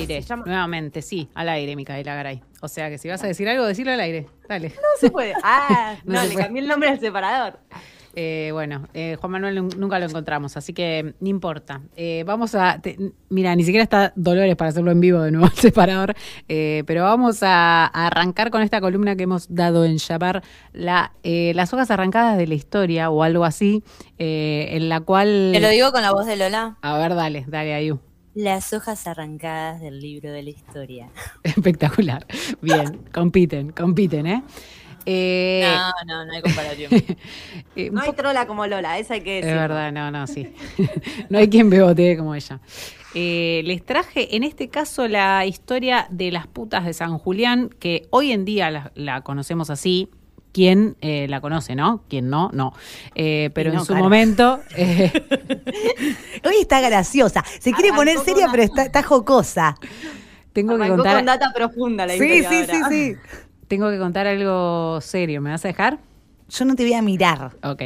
aire. llama- Nuevamente, sí, al aire, Micaela Garay. O sea que si vas a decir algo, decirlo al aire. Dale. No se puede. Ah, No no, le puede. cambié el nombre al separador. Eh, bueno, eh, Juan Manuel nun- nunca lo encontramos, así que no importa. Eh, vamos a. te- mira, ni siquiera está Dolores para hacerlo en vivo de nuevo el separador, eh, pero vamos a, a arrancar con esta columna que hemos dado en llamar la, eh, Las hojas arrancadas de la historia o algo así, eh, en la cual. Te lo digo con la voz de Lola. A ver, dale, dale, Ayu. Las hojas arrancadas del libro de la historia. Espectacular. Bien, compiten, compiten, ¿eh? Eh, No, no, no hay comparación. eh, No hay trola como Lola, esa hay que Es decir. verdad, no, no, sí. no hay quien bebotee como ella. Eh, les traje en este caso la historia de las putas de San Julián, que hoy en día la, la conocemos así. ¿Quién eh, la conoce, no? ¿Quién no? No. Eh, pero no, en su claro. momento. eh, Hoy está graciosa. Se quiere Arrancó poner seria, una- pero está, está jocosa. tengo que contar. con data profunda la Sí, historia sí, sí, sí. Tengo que contar algo serio. ¿Me vas a dejar? Yo no te voy a mirar. Ok.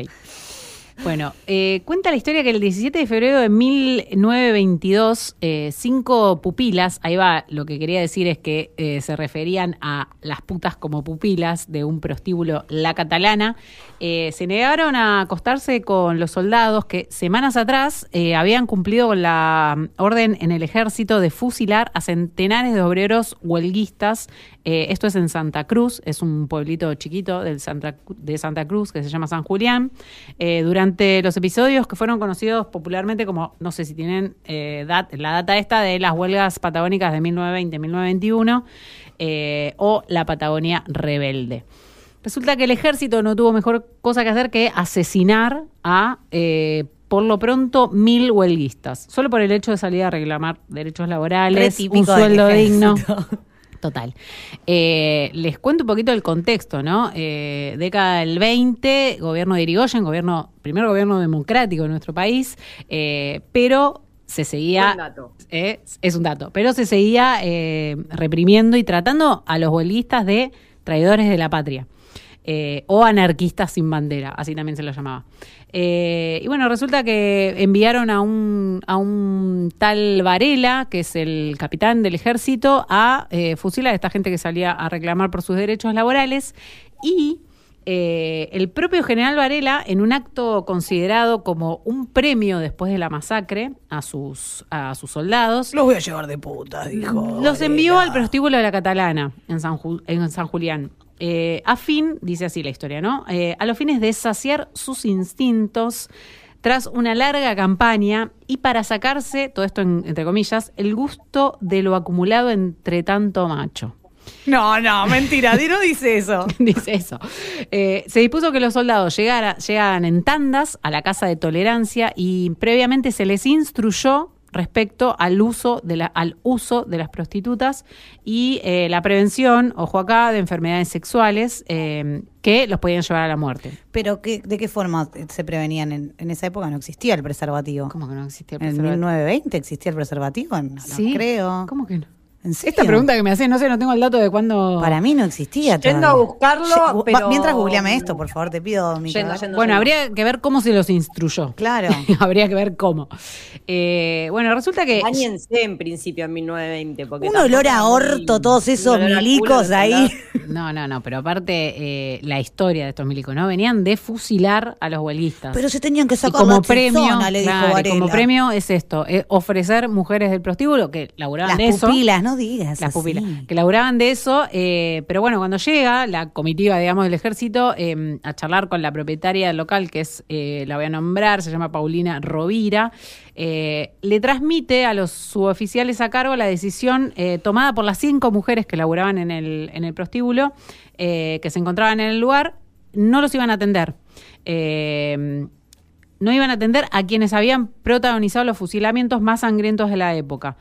Bueno, eh, cuenta la historia que el 17 de febrero de 1922, eh, cinco pupilas, ahí va, lo que quería decir es que eh, se referían a las putas como pupilas de un prostíbulo La Catalana, eh, se negaron a acostarse con los soldados que semanas atrás eh, habían cumplido con la mm, orden en el ejército de fusilar a centenares de obreros huelguistas. Esto es en Santa Cruz, es un pueblito chiquito del Santa, de Santa Cruz que se llama San Julián. Eh, durante los episodios que fueron conocidos popularmente como, no sé si tienen eh, dat- la data esta de las huelgas patagónicas de 1920-1921 eh, o la Patagonia rebelde. Resulta que el ejército no tuvo mejor cosa que hacer que asesinar a, eh, por lo pronto, mil huelguistas. Solo por el hecho de salir a reclamar derechos Re laborales, un sueldo digno. Total. Eh, les cuento un poquito el contexto, ¿no? Eh, década del 20, gobierno de Irigoyen, gobierno, primer gobierno democrático de nuestro país, eh, pero se seguía... Dato. eh, es un dato, pero se seguía eh, reprimiendo y tratando a los huelguistas de traidores de la patria. Eh, o anarquistas sin bandera, así también se lo llamaba. Eh, y bueno, resulta que enviaron a un, a un tal Varela, que es el capitán del ejército, a eh, fusilar a esta gente que salía a reclamar por sus derechos laborales y eh, el propio general Varela, en un acto considerado como un premio después de la masacre a sus, a sus soldados, Los voy a llevar de puta, dijo. los envió al prostíbulo de la Catalana en San, Ju- en San Julián. Eh, a fin, dice así la historia, ¿no? Eh, a los fines de saciar sus instintos tras una larga campaña y para sacarse, todo esto en- entre comillas, el gusto de lo acumulado entre tanto macho. No, no, mentira, no dice eso. Dice eso. Eh, se dispuso que los soldados llegara, llegaran en tandas a la casa de tolerancia y previamente se les instruyó respecto al uso de, la, al uso de las prostitutas y eh, la prevención, ojo acá, de enfermedades sexuales eh, que los podían llevar a la muerte. Pero ¿qué, ¿de qué forma se prevenían? En, en esa época no existía el preservativo. ¿Cómo que no existía el ¿En preservativo? 1920 existía el preservativo? No, no ¿Sí? creo. ¿Cómo que no? ¿En serio? Esta pregunta que me haces, no sé, no tengo el dato de cuándo... Para mí no existía Yendo todavía. a buscarlo, Ye- pero- Mientras googleame esto, por favor, te pido, Mica. Yendo, yendo, Bueno, yendo. habría que ver cómo se los instruyó. Claro. habría que ver cómo. Eh, bueno, resulta que... Báñense en principio en 1920. Porque Un olor a orto, todos esos milicos ahí. No, no, no, pero aparte eh, la historia de estos milicos, ¿no? Venían de fusilar a los huelguistas. Pero se tenían que y sacar como la premio, le dijo claro, y Varela. como premio es esto, eh, ofrecer mujeres del prostíbulo que laburaban Las de eso. pupilas, no digas Las así. pupilas, que laburaban de eso, eh, pero bueno, cuando llega la comitiva, digamos, del ejército eh, a charlar con la propietaria del local, que es, eh, la voy a nombrar, se llama Paulina Rovira, eh, le transmite a los suboficiales a cargo la decisión eh, tomada por las cinco mujeres que laburaban en el, en el prostíbulo, eh, que se encontraban en el lugar, no los iban a atender. Eh, no iban a atender a quienes habían protagonizado los fusilamientos más sangrientos de la época.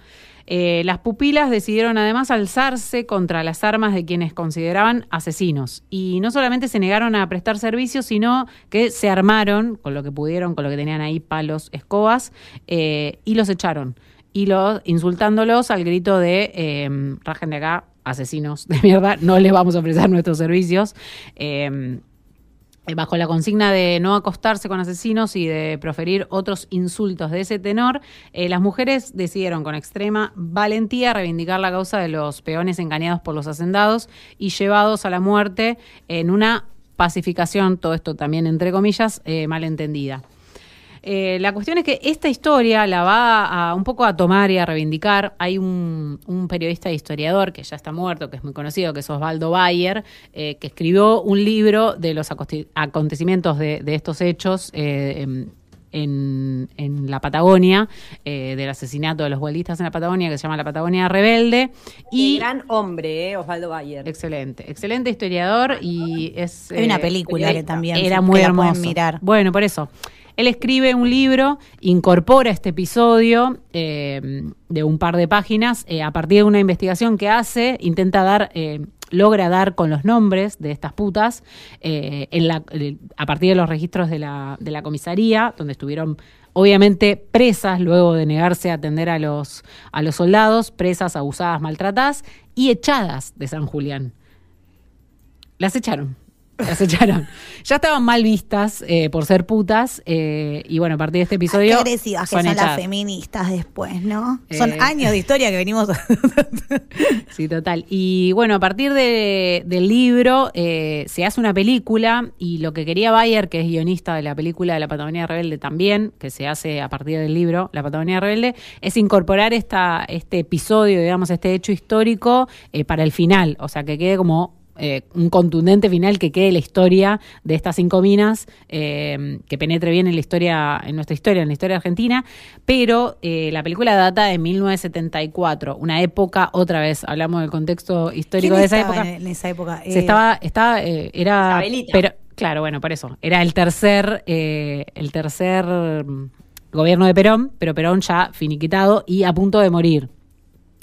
Eh, las pupilas decidieron además alzarse contra las armas de quienes consideraban asesinos. Y no solamente se negaron a prestar servicio, sino que se armaron con lo que pudieron, con lo que tenían ahí, palos, escobas, eh, y los echaron. Y los, insultándolos al grito de eh, rajen de acá, asesinos de mierda, no les vamos a ofrecer nuestros servicios. Eh, bajo la consigna de no acostarse con asesinos y de proferir otros insultos de ese tenor, eh, las mujeres decidieron con extrema valentía reivindicar la causa de los peones engañados por los hacendados y llevados a la muerte en una pacificación, todo esto también entre comillas, eh, malentendida. Eh, la cuestión es que esta historia la va a un poco a tomar y a reivindicar. Hay un, un periodista e historiador que ya está muerto, que es muy conocido, que es Osvaldo Bayer, eh, que escribió un libro de los acontecimientos de, de estos hechos. eh, en, en- en la Patagonia, eh, del asesinato de los huelistas en la Patagonia, que se llama La Patagonia Rebelde. Y gran hombre, eh, Osvaldo Bayer. excelente, excelente historiador y es... Hay una eh, película que también era muy que hermoso. mirar. Bueno, por eso. Él escribe un libro, incorpora este episodio eh, de un par de páginas eh, a partir de una investigación que hace, intenta dar, eh, logra dar con los nombres de estas putas eh, a partir de los registros de la, de la comisaría, donde estuvieron obviamente presas luego de negarse a atender a los, a los soldados, presas, abusadas, maltratadas y echadas de San Julián. Las echaron. Las echaron. Ya estaban mal vistas eh, por ser putas. eh, y bueno, a partir de este episodio. Qué agresivas que son, las feministas después, ¿no? Eh. Son años de historia que venimos. Sí, total. Y bueno, a partir de- del libro se hace una película y lo que quería Bayer, que es guionista de la película de La Patagonia Rebelde también, que se hace a partir del libro La Patagonia Rebelde, es incorporar esta, este episodio, digamos, este hecho histórico para el final. O sea, que quede como eh, un contundente final que quede la historia de estas cinco minas, eh, que penetre bien en la historia, en nuestra historia, en la historia argentina, pero eh, la película data de 1974, una época, otra vez, hablamos del contexto histórico ¿Quién de esa época. En, esa época. Se estaba, estaba, eh, era, pero, claro, bueno, por eso, era el tercer, eh, el tercer mm, gobierno de Perón, pero Perón ya finiquitado y a punto de morir.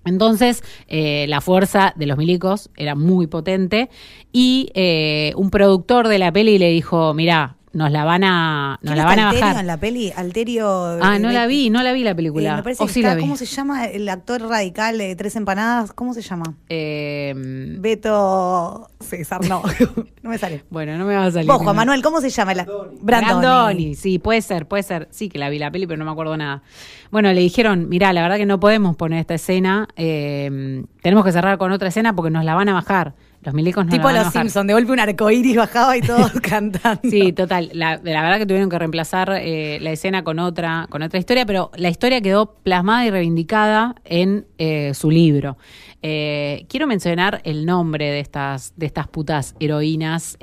Entonces, eh, la fuerza de los milicos era muy potente y eh, un productor de la peli le dijo, mirá, nos la van a, nos ¿quién la van a Alterio bajar. en la peli? Alterio. Ah, eh, no la vi, no la vi la eh, película. me parece o que sí está- la vi. ¿Cómo se llama el actor radical de Tres Empanadas? ¿Cómo se llama? Eh, Beto César, no. no me sale. bueno, no me va a salir. Vos, Juan. Manuel, ¿cómo se llama? La... Brandoni. sí, puede ser, puede ser. Sí que la vi la peli, pero no me acuerdo nada. Bueno, le dijeron, mirá, la verdad que no podemos poner esta escena, eh, tenemos que cerrar con otra escena porque nos la van a bajar. Los milicos no Tipo la van a los bajar. Simpsons, de golpe un arcoíris bajaba y todos cantando. Sí, total. La, la verdad que tuvieron que reemplazar eh, la escena con otra, con otra historia, pero la historia quedó plasmada y reivindicada en eh, su libro. Eh, quiero mencionar el nombre de estas, de estas putas heroínas.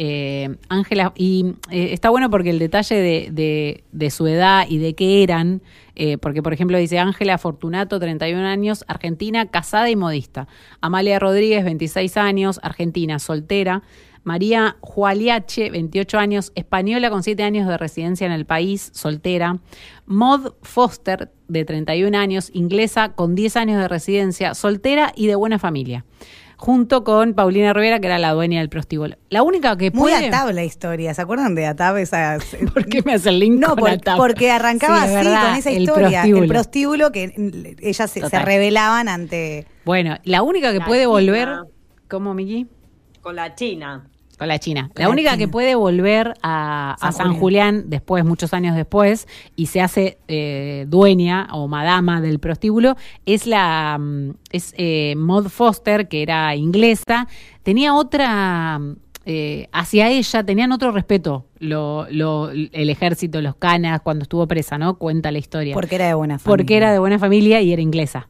Ángela, y está bueno porque el detalle de, de- de su edad y de qué eran, eh, porque por ejemplo dice Ángela Fortunato, 31 años, argentina, casada y modista. Amalia Rodríguez, 26 años, argentina, soltera. María Jualiache, 28 años, española con 7 años de residencia en el país, soltera. Maud Foster, de 31 años, inglesa con 10 años de residencia, soltera y de buena familia. Junto con Paulina Rivera, que era la dueña del prostíbulo. La única que Muy puede... Atab la historia, ¿se acuerdan de Atab? Esa, ¿Por qué me hace el link No, con por- Atab? porque arrancaba Sí, así verdad, con esa el historia. prostíbulo. El prostíbulo que ellas se, se Total. rebelaban ante. Bueno, la única que La puede China. volver... ¿Cómo, Miki? Con la China. Con la China. Con La la única China. que puede volver a, a San San Julián. después, muchos años después, y se hace eh, dueña o madama del prostíbulo, es la mm, es eh, Maud Foster, que era inglesa. Tenía otra. mm, eh, hacia ella tenían otro respeto lo, lo- el ejército, los canas, cuando estuvo presa, ¿no? Cuenta la historia. Porque era de buena familia. Porque era de buena familia y era inglesa.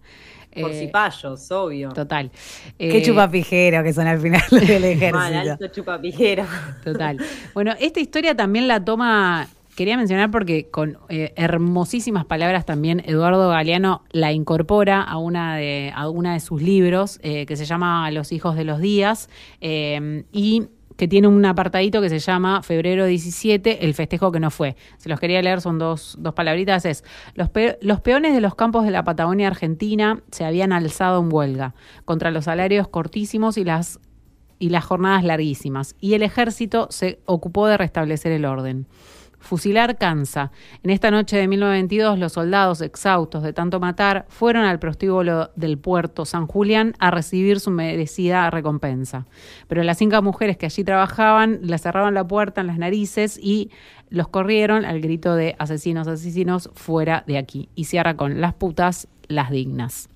Por Eh, cipayos, obvio. Total. Qué Eh, chupapijero que son al final del Mal, ejército. alto chupapijero. Total. Bueno, esta historia también la toma, quería mencionar porque con eh, hermosísimas palabras también Eduardo Galeano la incorpora a una de, a una de sus libros eh, que se llama Los hijos de los días eh, y que tiene un apartadito que se llama Febrero 17, el festejo que no fue. Se los quería leer, son dos, dos palabritas. Es, los, pe- los peones de los campos de la Patagonia Argentina se habían alzado en huelga contra los salarios cortísimos y las y las jornadas larguísimas, y el ejército se ocupó de restablecer el orden. Fusilar cansa. En esta noche de 1922, los soldados, exhaustos de tanto matar, fueron al prostíbulo del puerto San Julián a recibir su merecida recompensa. Pero las cinco mujeres que allí trabajaban le cerraron la puerta en las narices y los corrieron al grito de asesinos, asesinos, fuera de aquí. Y cierra con las putas, las dignas.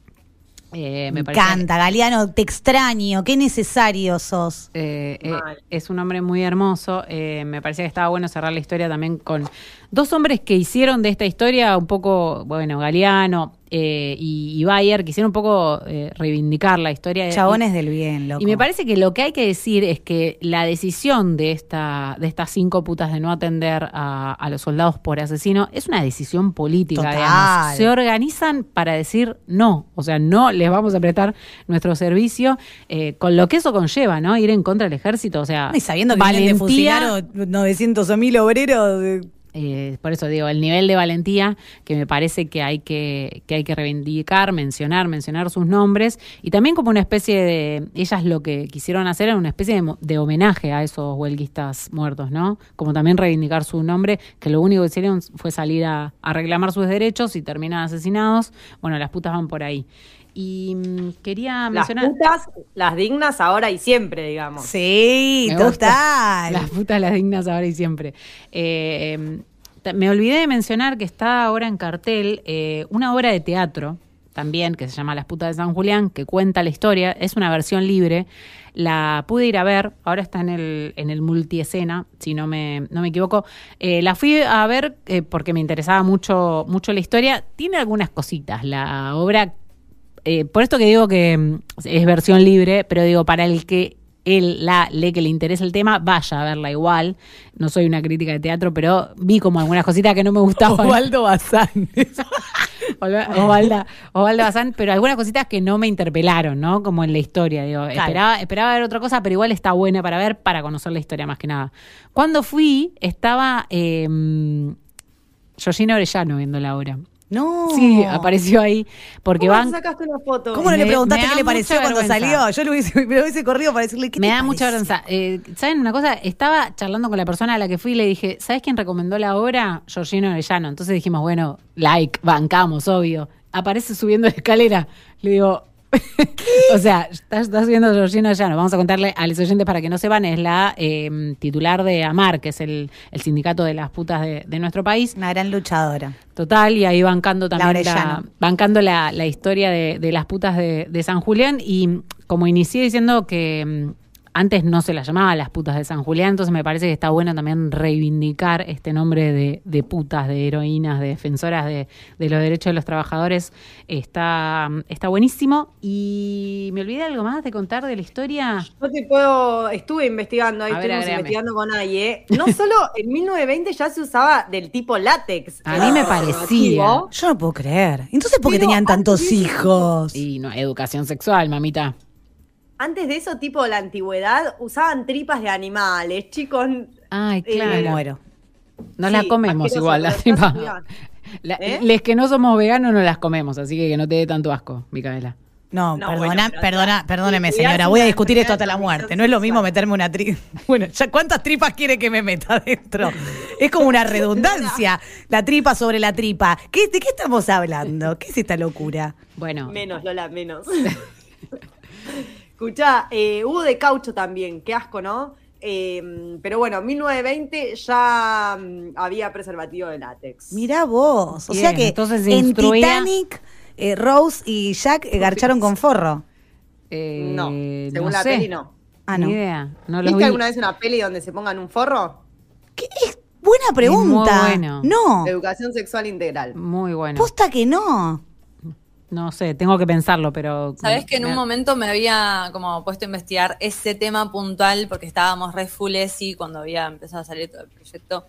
Eh, Me parece- encanta, Galeano, te extraño, qué necesario sos. Eh, eh, es un hombre muy hermoso. eh, me parecía que estaba bueno cerrar la historia también con dos hombres que hicieron de esta historia un poco, bueno, Galeano eh, y, y Bayer, quisieron un poco eh, reivindicar la historia. Chabones del bien, loco. Y me parece que lo que hay que decir es que la decisión de esta de estas cinco putas de no atender a, a los soldados por asesino es una decisión política, Total. digamos. Se organizan para decir no, o sea, no les vamos a prestar nuestro servicio, eh, con lo que eso conlleva, ¿no? Ir en contra del ejército, o sea, Y sabiendo que vienen de valentía, fusilar 900 o 1000 obreros. Eh, por eso digo, el nivel de valentía que me parece que hay que, que hay que reivindicar, mencionar, mencionar sus nombres, y también como una especie de, ellas lo que quisieron hacer era una especie de, de homenaje a esos huelguistas muertos, ¿no? Como también reivindicar su nombre, que lo único que hicieron fue salir a, a reclamar sus derechos y terminan asesinados. Bueno, las putas van por ahí. Y mm, quería Las mencionar... putas, las dignas ahora y siempre, digamos. Sí, Me gusta. total. Las putas, las dignas ahora y siempre. Eh, me olvidé de mencionar que está ahora en cartel eh, una obra de teatro también que se llama Las putas de San Julián, que cuenta la historia, es una versión libre. La pude ir a ver, ahora está en el, en el multiescena, si no me, no me equivoco. Eh, la fui a ver eh, porque me interesaba mucho, mucho la historia. Tiene algunas cositas. La obra eh, por esto que digo que mm, es versión libre, pero digo, para el que él, la, le, que le interesa el tema, vaya a verla igual. No soy una crítica de teatro, pero vi como algunas cositas que no me gustaban. Osvaldo Bazán. Osvalda, Osvaldo Bazán, pero algunas cositas que no me interpelaron, ¿no? Como en la historia, digo, esperaba, esperaba ver otra cosa, pero igual está buena para ver, para conocer la historia más que nada. Cuando fui, estaba eh, Georgina Orellano viendo la obra. No. Sí, apareció ahí, porque ¿Cómo van... sacaste una foto? ¿Cómo no le preguntaste me qué le pareció cuando vergüenza. salió? Yo lo hubiese, me lo hubiese corrido para decirle que Me da mucha vergüenza. Eh, ¿Saben una cosa? Estaba charlando con la persona a la que fui y le dije, ¿sabes quién recomendó la obra? Georgino Orellano. Entonces dijimos, bueno, like, bancamos, obvio. Aparece subiendo la escalera. Le digo, o sea, está, está subiendo Georgino Orellano. Vamos a contarle a los oyentes para que no sepan, es la eh, titular de AMAR, que es el, el sindicato de las putas de, de nuestro país. Una gran luchadora. Total, y ahí bancando también la, bancando la, la historia de, de las putas de, de San Julián. Y como inicié diciendo que mm, antes no se las llamaba las putas de San Julián, entonces me parece que está bueno también reivindicar este nombre de, de putas, de heroínas, de defensoras de, de los derechos de los trabajadores. Está, está buenísimo. Y me olvidé algo más de contar de la historia. No te puedo, estuve investigando, ahí ver, estuvimos agrégame. investigando con Aye. No solo en 1920 ya se usaba del tipo látex. A mí me parecía. Yo no puedo creer. Entonces, ¿por qué tenían tantos hijos? Y no, educación sexual, mamita. Antes de eso, tipo la antigüedad, usaban tripas de animales, chicos. Ay, Eh, claro. Me muero. No Sí, las comemos igual, las tripas. La- ¿Eh? Les que no somos veganos no las comemos, así que que no te dé tanto asco, Micaela. No, No, perdona, bueno, perdona, perdóneme, señora. Voy a discutir esto hasta la muerte. No es lo mismo meterme una tripa. Bueno, ya ¿cuántas tripas quiere que me meta adentro? Es como una redundancia. La tripa sobre la tripa. ¿Qué, ¿De qué estamos hablando? ¿Qué es esta locura? Bueno, Menos, Lola, menos. Escuchá, eh, hubo de caucho también, qué asco, ¿no? Eh, pero bueno, 1920 ya mm, había preservativo de látex. Mirá vos. O Bien, sea que entonces se en instruía- Titanic, eh, Rose y Jack eh, garcharon con forro. eh, No, según la sé. peli no. Ah, Ni no. idea, no los ¿Viste vi. alguna vez una peli donde se pongan un forro? ¿Qué es? Buena pregunta. muy bueno. No, Educación sexual integral. Muy bueno. posta que no. No sé, tengo que pensarlo, pero... Sabes que en un me- momento me había como puesto a investigar ese tema puntual porque estábamos re full y cuando había empezado a salir todo el proyecto.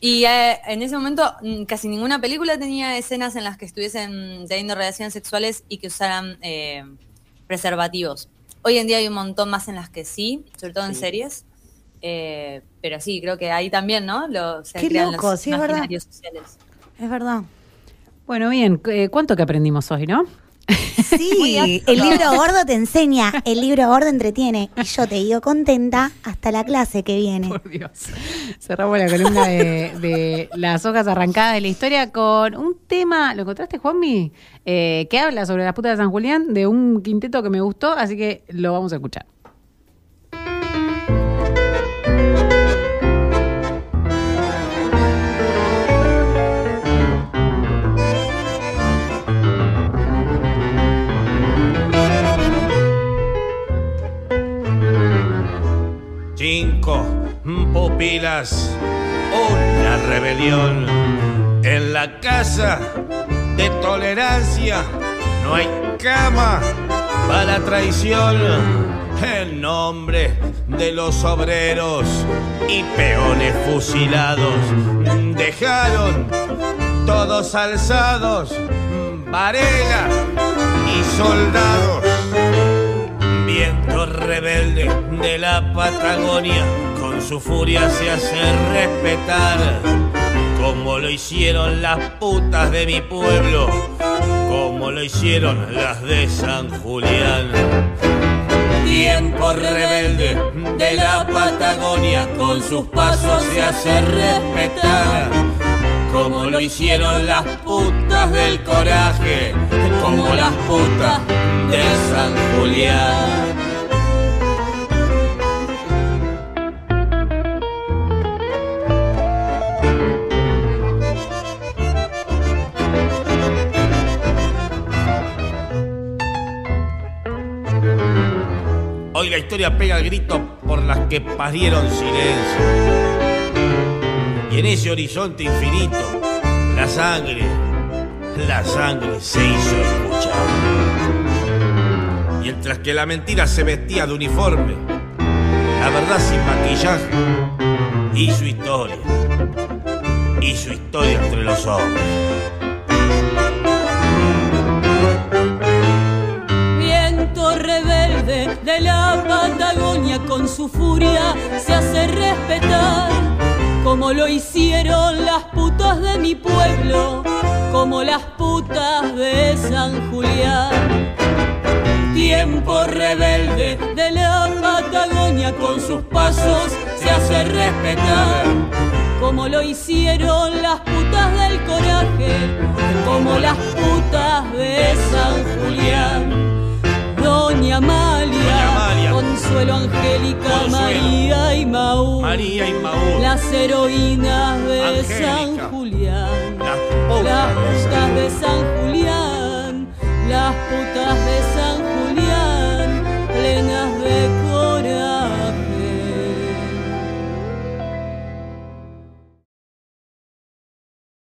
Y eh, en ese momento mm, casi ninguna película tenía escenas en las que estuviesen teniendo relaciones sexuales y que usaran eh, preservativos. Hoy en día hay un montón más en las que sí, sobre todo en series. Eh, pero sí, creo que ahí también, ¿no? Lo, se Qué crean loco, los sí, es verdad. sociales. Es verdad. Bueno, bien, eh, ¿cuánto que aprendimos hoy, no? Sí, el libro gordo te enseña, el libro gordo entretiene. Y yo te digo contenta hasta la clase que viene. Por Dios. Cerramos la columna de, de las hojas arrancadas de la historia con un tema, ¿lo encontraste, Juanmi? Eh, que habla sobre las putas de San Julián, de un quinteto que me gustó, así que lo vamos a escuchar. Una rebelión. En la casa de tolerancia no hay cama para traición. En nombre de los obreros y peones fusilados, dejaron todos alzados, Varela y soldados viento rebelde de la Patagonia, su furia se hace respetar, como lo hicieron las putas de mi pueblo, como lo hicieron las de San Julián. Tiempo rebelde de la Patagonia, con sus pasos se hace respetar, como lo hicieron las putas del coraje, como las putas de San Julián. Historia pega el grito por las que parieron silencio. Y en ese horizonte infinito, la sangre, la sangre se hizo escuchar. Mientras que la mentira se vestía de uniforme, la verdad sin maquillaje, su historia, su historia entre los hombres. Viento rebelde de la Patagonia con su furia se hace respetar, como lo hicieron las putas de mi pueblo, como las putas de San Julián. Tiempo rebelde de la Patagonia con sus pasos se hace respetar, como lo hicieron las putas del coraje, como las putas de San Julián. Doña Amalia, Consuelo Angélica, Consuelo, María y Maú, María y Maú, las heroínas de Angélica, San Julián, las putas de putas de San Julián, las putas